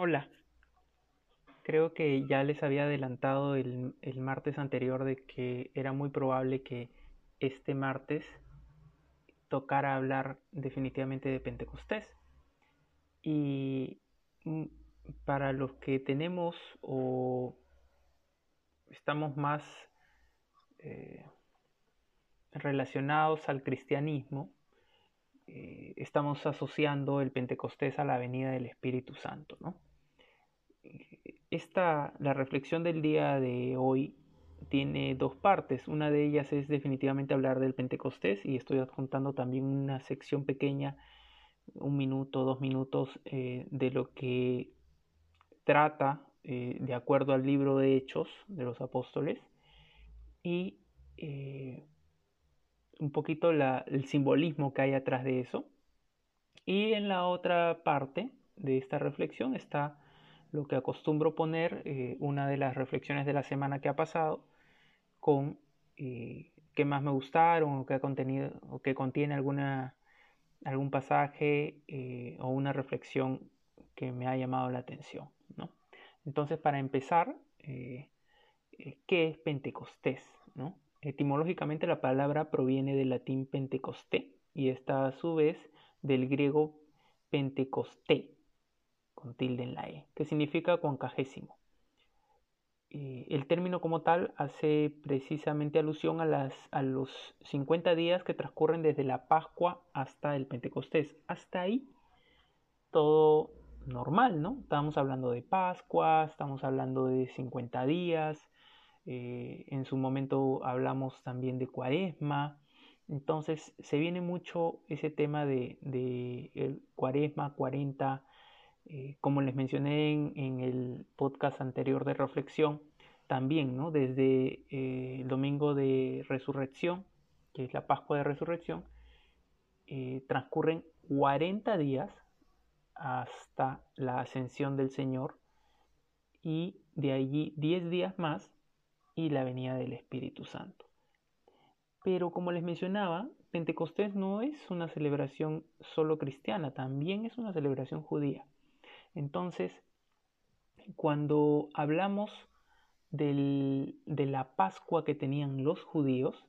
Hola, creo que ya les había adelantado el, martes anterior de que era muy probable que este martes tocara hablar definitivamente de Pentecostés. Y mm, para los que tenemos o estamos más eh, relacionados al cristianismo, eh, estamos asociando el Pentecostés a la venida del Espíritu Santo, ¿no? Esta, la reflexión del día de hoy tiene dos partes. Una de ellas es definitivamente hablar del Pentecostés y estoy adjuntando también una sección pequeña, un minuto, dos minutos, eh, de lo que trata eh, de acuerdo al libro de Hechos de los Apóstoles y un poquito el simbolismo que hay atrás de eso. Y en la otra parte de esta reflexión está lo que acostumbro poner, eh, una de las reflexiones de la semana que ha pasado, con eh, qué más me gustaron o qué, contenido, o que contiene alguna, algún pasaje eh, o una reflexión que me ha llamado la atención. ¿no? Entonces, para empezar, ¿qué es Pentecostés? ¿no? Etimológicamente la palabra proviene del latín pentecosté y está a su vez del griego pentecosté, con tilde en la E, que significa cuancagésimo. el término como tal hace precisamente alusión a, las, a los 50 días que transcurren desde la Pascua hasta el Pentecostés. Hasta ahí todo normal, ¿no? Estamos hablando de Pascua, estamos hablando de 50 días, eh, en su momento hablamos también de cuaresma. Entonces se viene mucho ese tema de, el cuaresma, 40, eh, como les mencioné en, el podcast anterior de reflexión, también. Desde eh, el domingo de resurrección, que es la Pascua de Resurrección, transcurren 40 días hasta la ascensión del Señor y de allí 10 días más y la venida del Espíritu Santo. Pero como les mencionaba, Pentecostés no es una celebración solo cristiana, también es una celebración judía. Entonces, cuando hablamos de la Pascua que tenían los judíos,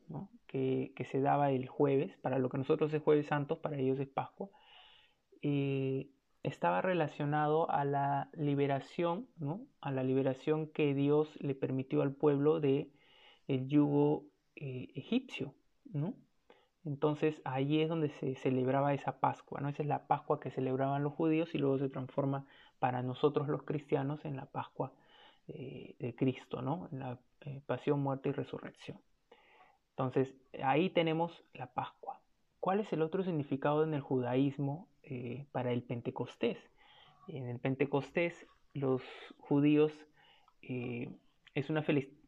que, se daba el jueves, para lo que nosotros es jueves santo, para ellos es Pascua, eh, estaba relacionado a la liberación, ¿no? a la liberación que Dios le permitió al pueblo de el yugo eh, egipcio, ¿no? Entonces ahí es donde se celebraba esa Pascua, ¿no? Esa es la Pascua que celebraban los judíos y luego se transforma para nosotros los cristianos en la Pascua eh, de Cristo, ¿no? En la eh, pasión, muerte y resurrección. Entonces ahí tenemos la Pascua. ¿Cuál es el otro significado en el judaísmo eh, para el Pentecostés. En el Pentecostés los judíos es una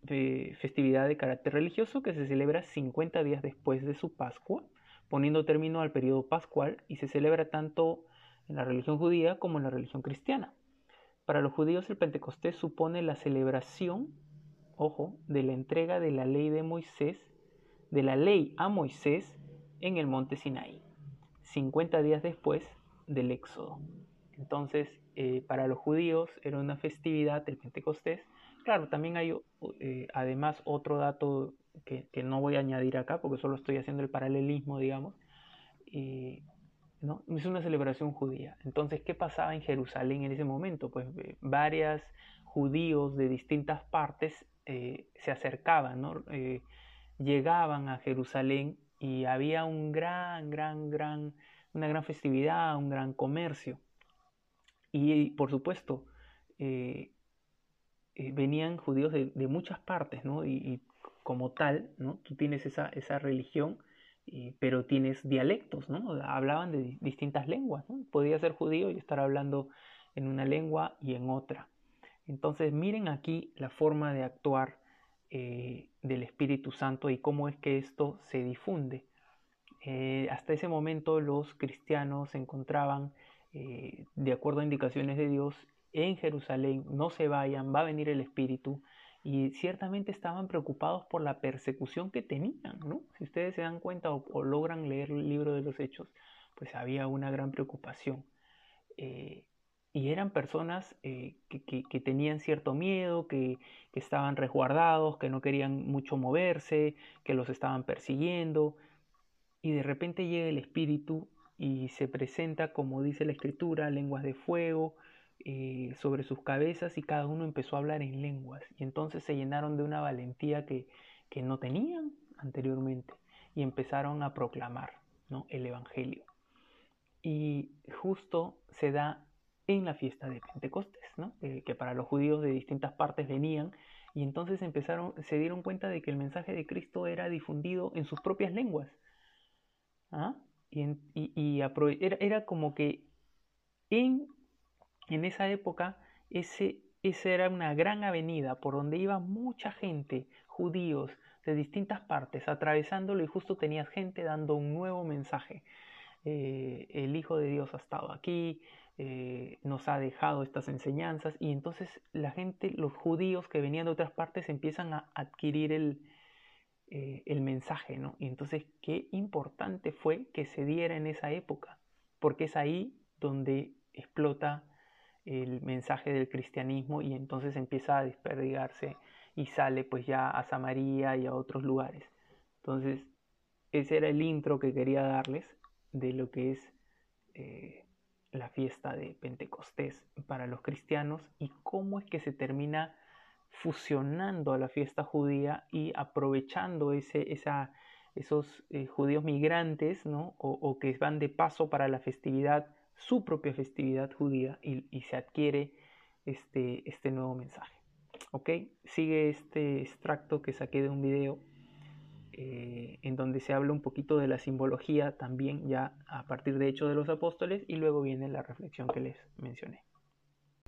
festividad de carácter religioso que se celebra 50 días después de su Pascua, poniendo término al periodo pascual y se celebra tanto en la religión judía como en la religión cristiana. Para los judíos el Pentecostés supone la celebración, ojo, de la entrega de la ley de Moisés, de la ley a Moisés en el monte Sinaí. 50 días después del Éxodo. Entonces, eh, para los judíos era una festividad del Pentecostés. Claro, también hay eh, además otro dato que, no voy a añadir acá porque solo estoy haciendo el paralelismo, digamos. ¿no? Es una celebración judía. Entonces, ¿qué pasaba en Jerusalén en ese momento? Pues eh, varias judíos de distintas partes se acercaban, ¿no? llegaban a Jerusalén y había un gran, gran, gran, una gran festividad, un gran comercio. Y por supuesto, eh, eh, venían judíos de, muchas partes, ¿no? Y, como tal, ¿no? Tú tienes esa, esa religión, pero tienes dialectos, ¿no? Hablaban de distintas lenguas. Podía ser judío y estar hablando en una lengua y en otra. Entonces, miren aquí la forma de actuar eh, del Espíritu Santo y cómo es que esto se difunde. Eh, hasta ese momento los cristianos se encontraban, eh, de acuerdo a indicaciones de Dios, en Jerusalén, no se vayan, va a venir el Espíritu, y ciertamente estaban preocupados por la persecución que tenían, ¿no? Si ustedes se dan cuenta o, logran leer el libro de los Hechos, pues había una gran preocupación. y eran personas eh, que, tenían cierto miedo, que, estaban resguardados, que no querían mucho moverse, que los estaban persiguiendo. Y de repente llega el Espíritu y se presenta, como dice la Escritura, lenguas de fuego eh, sobre sus cabezas y cada uno empezó a hablar en lenguas. Y entonces se llenaron de una valentía que, que no tenían anteriormente y empezaron a proclamar ¿no? el Evangelio. Y justo se da en la fiesta de Pentecostés, ¿no? Eh, que para los judíos de distintas partes venían y entonces empezaron, se dieron cuenta de que el mensaje de Cristo era difundido en sus propias lenguas. ¿ah? Y, y, era, era, como que en, en esa época ese, esa era una gran avenida por donde iba mucha gente, judíos de distintas partes, atravesándolo y justo tenías gente dando un nuevo mensaje. Eh, el Hijo de Dios ha estado aquí, eh, nos ha dejado estas enseñanzas y entonces la gente, los judíos que venían de otras partes empiezan a adquirir el, eh, el mensaje, ¿no? Y entonces qué importante fue que se diera en esa época, porque es ahí donde explota el mensaje del cristianismo y entonces empieza a desperdigarse y sale pues ya a Samaria y a otros lugares. Entonces, ese era el intro que quería darles de lo que es eh, la fiesta de Pentecostés para los cristianos y cómo es que se termina fusionando a la fiesta judía y aprovechando ese, esa, esos eh, judíos migrantes ¿no? o, que van de paso para la festividad, su propia festividad judía y, se adquiere este, este nuevo mensaje. ¿Ok? Sigue este extracto que saqué de un video eh, en donde se habla un poquito de la simbología también ya a partir de Hechos de los Apóstoles y luego viene la reflexión que les mencioné.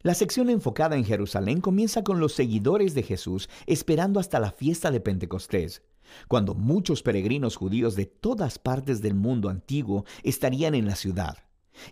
La sección enfocada en Jerusalén comienza con los seguidores de Jesús esperando hasta la fiesta de Pentecostés, cuando muchos peregrinos judíos de todas partes del mundo antiguo estarían en la ciudad.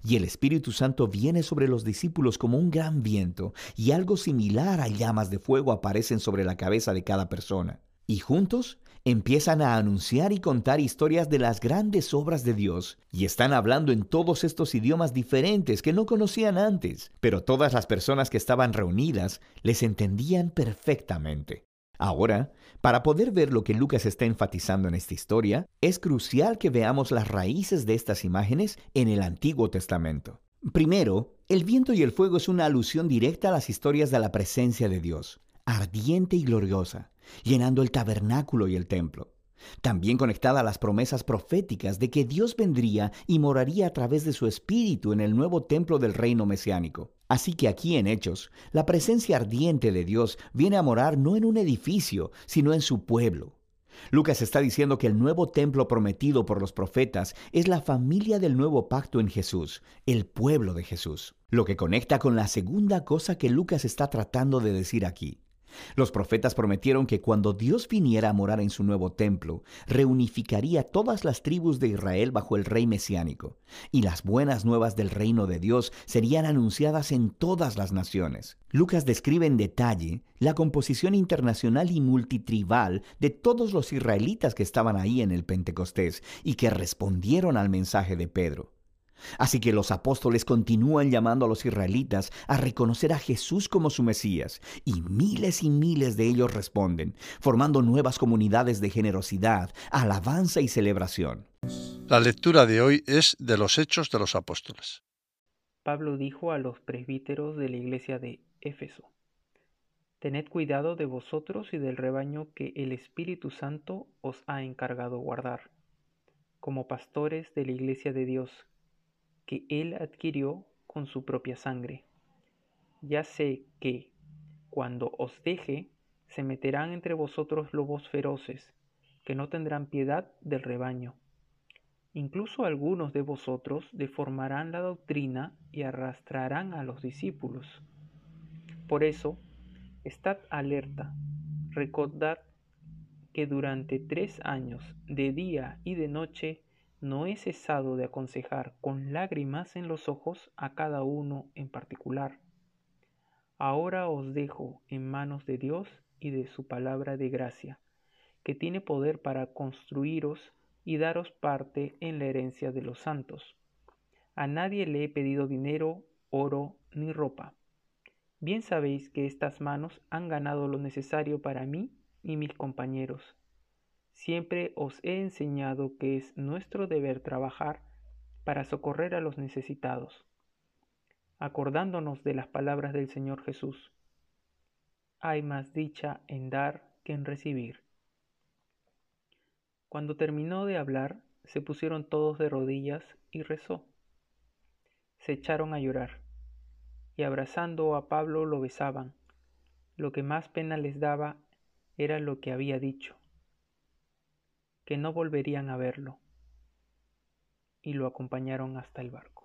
Y el Espíritu Santo viene sobre los discípulos como un gran viento, y algo similar a llamas de fuego aparecen sobre la cabeza de cada persona. Y juntos empiezan a anunciar y contar historias de las grandes obras de Dios y están hablando en todos estos idiomas diferentes que no conocían antes, pero todas las personas que estaban reunidas les entendían perfectamente. Ahora, para poder ver lo que Lucas está enfatizando en esta historia, es crucial que veamos las raíces de estas imágenes en el Antiguo Testamento. Primero, el viento y el fuego es una alusión directa a las historias de la presencia de Dios, ardiente y gloriosa, llenando el tabernáculo y el templo. También conectada a las promesas proféticas de que Dios vendría y moraría a través de su espíritu en el nuevo templo del reino mesiánico. Así que aquí en Hechos, la presencia ardiente de Dios viene a morar no en un edificio, sino en su pueblo. Lucas está diciendo que el nuevo templo prometido por los profetas es la familia del nuevo pacto en Jesús, el pueblo de Jesús. Lo que conecta con la segunda cosa que Lucas está tratando de decir aquí. Los profetas prometieron que cuando Dios viniera a morar en su nuevo templo, reunificaría todas las tribus de Israel bajo el rey mesiánico, y las buenas nuevas del reino de Dios serían anunciadas en todas las naciones. Lucas describe en detalle la composición internacional y multitribal de todos los israelitas que estaban ahí en el Pentecostés y que respondieron al mensaje de Pedro. Así que los apóstoles continúan llamando a los israelitas a reconocer a Jesús como su Mesías, y miles y miles de ellos responden, formando nuevas comunidades de generosidad, alabanza y celebración. La lectura de hoy es de los Hechos de los Apóstoles. Pablo dijo a los presbíteros de la iglesia de Éfeso, Tened cuidado de vosotros y del rebaño que el Espíritu Santo os ha encargado guardar, como pastores de la iglesia de Dios que él adquirió con su propia sangre. Ya sé que, cuando os deje, se meterán entre vosotros lobos feroces, que no tendrán piedad del rebaño. Incluso algunos de vosotros deformarán la doctrina y arrastrarán a los discípulos. Por eso, estad alerta, recordad que durante tres años, de día y de noche, no he cesado de aconsejar con lágrimas en los ojos a cada uno en particular. Ahora os dejo en manos de Dios y de su palabra de gracia, que tiene poder para construiros y daros parte en la herencia de los santos. A nadie le he pedido dinero, oro, ni ropa. Bien sabéis que estas manos han ganado lo necesario para mí y mis compañeros. Siempre os he enseñado que es nuestro deber trabajar para socorrer a los necesitados, acordándonos de las palabras del Señor Jesús. Hay más dicha en dar que en recibir. Cuando terminó de hablar, se pusieron todos de rodillas y rezó. Se echaron a llorar, y abrazando a Pablo lo besaban. Lo que más pena les daba era lo que había dicho, que no volverían a verlo, y lo acompañaron hasta el barco.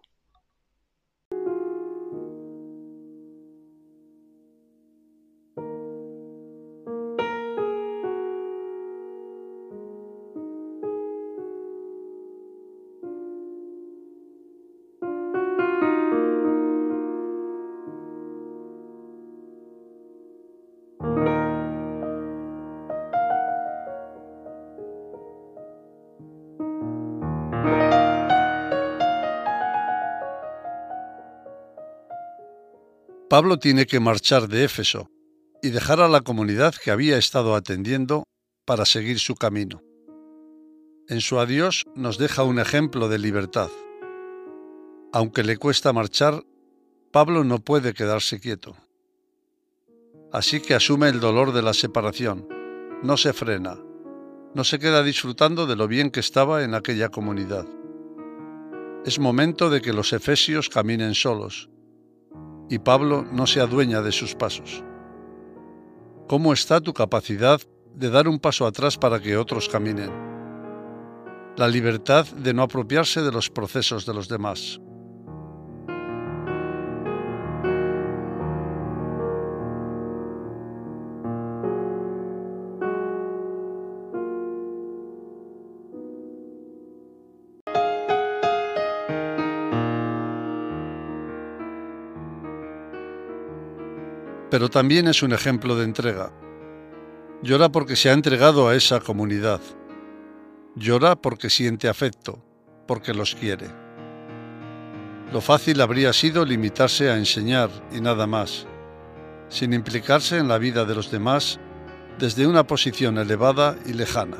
Pablo tiene que marchar de Éfeso y dejar a la comunidad que había estado atendiendo para seguir su camino. En su adiós nos deja un ejemplo de libertad. Aunque le cuesta marchar, Pablo no puede quedarse quieto. Así que asume el dolor de la separación, no se frena, no se queda disfrutando de lo bien que estaba en aquella comunidad. Es momento de que los efesios caminen solos, y Pablo no se adueña de sus pasos. ¿Cómo está tu capacidad de dar un paso atrás para que otros caminen? La libertad de no apropiarse de los procesos de los demás. Pero también es un ejemplo de entrega. Llora porque se ha entregado a esa comunidad. Llora porque siente afecto, porque los quiere. Lo fácil habría sido limitarse a enseñar y nada más, sin implicarse en la vida de los demás desde una posición elevada y lejana.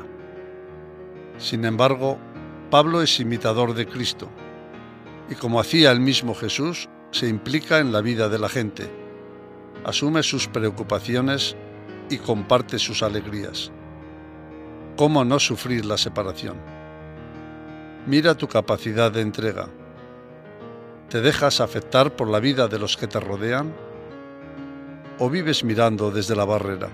Sin embargo, Pablo es imitador de Cristo, y como hacía el mismo Jesús, se implica en la vida de la gente asume sus preocupaciones y comparte sus alegrías. ¿Cómo no sufrir la separación? Mira tu capacidad de entrega. ¿Te dejas afectar por la vida de los que te rodean? ¿O vives mirando desde la barrera?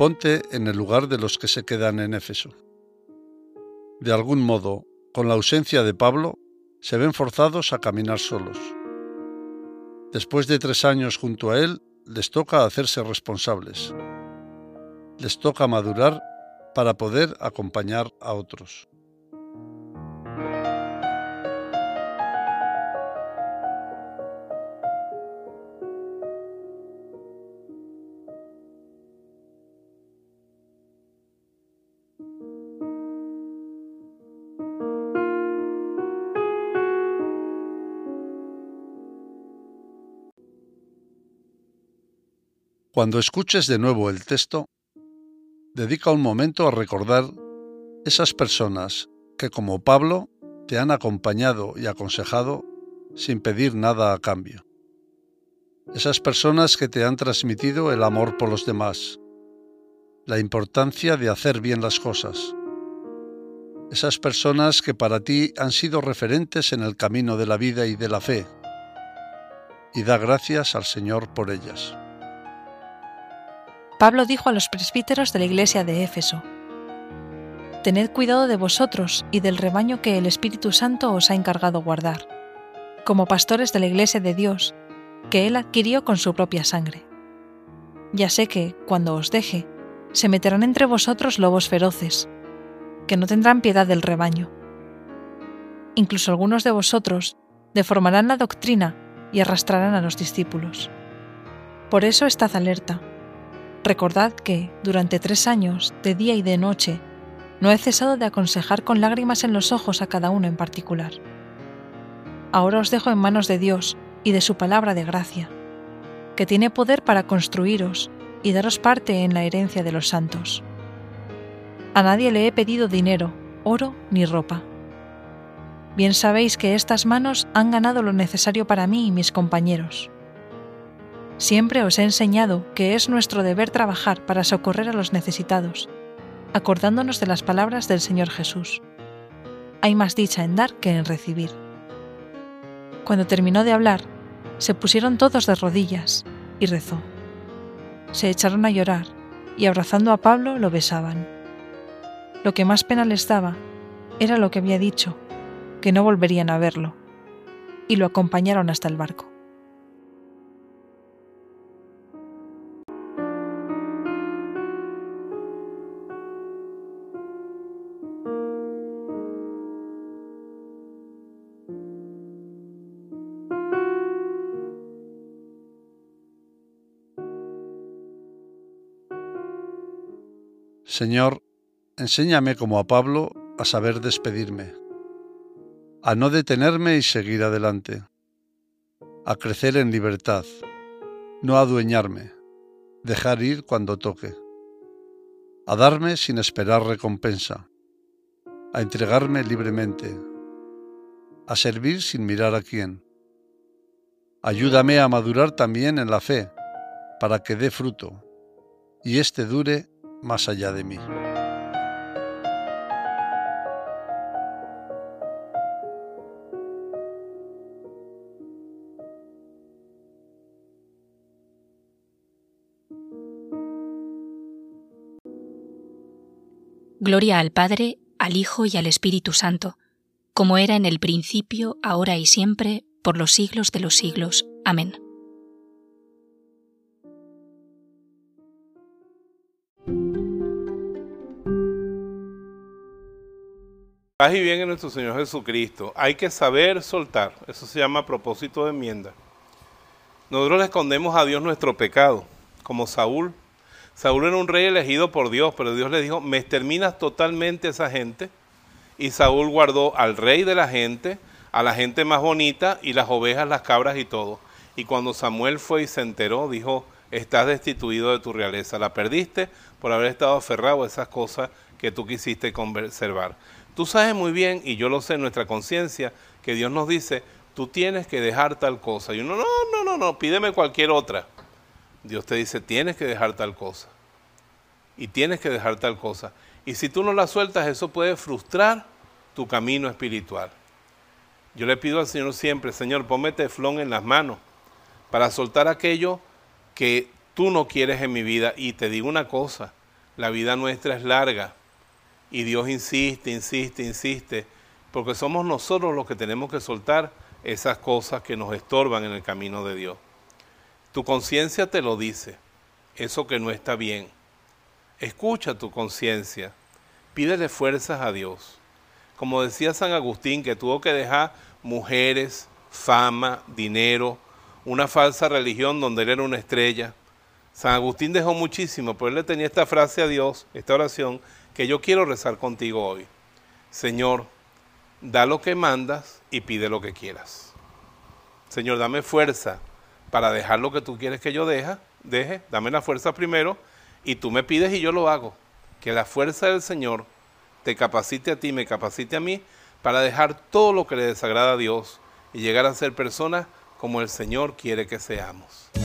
Ponte en el lugar de los que se quedan en Éfeso. De algún modo, con la ausencia de Pablo, se ven forzados a caminar solos. Después de tres años junto a él, les toca hacerse responsables. Les toca madurar para poder acompañar a otros. Cuando escuches de nuevo el texto, dedica un momento a recordar esas personas que como Pablo te han acompañado y aconsejado sin pedir nada a cambio. Esas personas que te han transmitido el amor por los demás, la importancia de hacer bien las cosas, esas personas que para ti han sido referentes en el camino de la vida y de la fe, y da gracias al Señor por ellas. Pablo dijo a los presbíteros de la iglesia de Éfeso, Tened cuidado de vosotros y del rebaño que el Espíritu Santo os ha encargado guardar, como pastores de la iglesia de Dios, que Él adquirió con su propia sangre. Ya sé que, cuando os deje, se meterán entre vosotros lobos feroces, que no tendrán piedad del rebaño. Incluso algunos de vosotros deformarán la doctrina y arrastrarán a los discípulos. Por eso estad alerta. Recordad que, durante tres años, de día y de noche, no he cesado de aconsejar con lágrimas en los ojos a cada uno en particular. Ahora os dejo en manos de Dios y de su palabra de gracia, que tiene poder para construiros y daros parte en la herencia de los santos. A nadie le he pedido dinero, oro ni ropa. Bien sabéis que estas manos han ganado lo necesario para mí y mis compañeros. Siempre os he enseñado que es nuestro deber trabajar para socorrer a los necesitados, acordándonos de las palabras del Señor Jesús. Hay más dicha en dar que en recibir. Cuando terminó de hablar, se pusieron todos de rodillas y rezó. Se echaron a llorar y abrazando a Pablo lo besaban. Lo que más pena les daba era lo que había dicho, que no volverían a verlo, y lo acompañaron hasta el barco. Señor, enséñame como a Pablo a saber despedirme, a no detenerme y seguir adelante, a crecer en libertad, no adueñarme, dejar ir cuando toque, a darme sin esperar recompensa, a entregarme libremente, a servir sin mirar a quién. Ayúdame a madurar también en la fe, para que dé fruto, y éste dure más allá de mí. Gloria al Padre, al Hijo y al Espíritu Santo, como era en el principio, ahora y siempre, por los siglos de los siglos. Amén. Paz y bien en nuestro Señor Jesucristo. Hay que saber soltar. Eso se llama propósito de enmienda. Nosotros le escondemos a Dios nuestro pecado, como Saúl. Saúl era un rey elegido por Dios, pero Dios le dijo, me exterminas totalmente esa gente. Y Saúl guardó al rey de la gente, a la gente más bonita, y las ovejas, las cabras y todo. Y cuando Samuel fue y se enteró, dijo, estás destituido de tu realeza. La perdiste por haber estado aferrado a esas cosas que tú quisiste conservar. Tú sabes muy bien, y yo lo sé en nuestra conciencia, que Dios nos dice, tú tienes que dejar tal cosa. Y uno, no, no, no, no, pídeme cualquier otra. Dios te dice, tienes que dejar tal cosa. Y tienes que dejar tal cosa. Y si tú no la sueltas, eso puede frustrar tu camino espiritual. Yo le pido al Señor siempre, Señor, ponme teflón en las manos para soltar aquello que tú no quieres en mi vida. Y te digo una cosa, la vida nuestra es larga y Dios insiste, insiste, insiste, porque somos nosotros los que tenemos que soltar esas cosas que nos estorban en el camino de Dios. Tu conciencia te lo dice, eso que no está bien. Escucha tu conciencia, pídele fuerzas a Dios. Como decía San Agustín, que tuvo que dejar mujeres, fama, dinero, una falsa religión donde él era una estrella. San Agustín dejó muchísimo, pero él le tenía esta frase a Dios, esta oración, que yo quiero rezar contigo hoy. Señor, da lo que mandas y pide lo que quieras. Señor, dame fuerza para dejar lo que tú quieres que yo deje, deje, dame la fuerza primero y tú me pides y yo lo hago. Que la fuerza del Señor te capacite a ti, me capacite a mí para dejar todo lo que le desagrada a Dios y llegar a ser personas como el Señor quiere que seamos.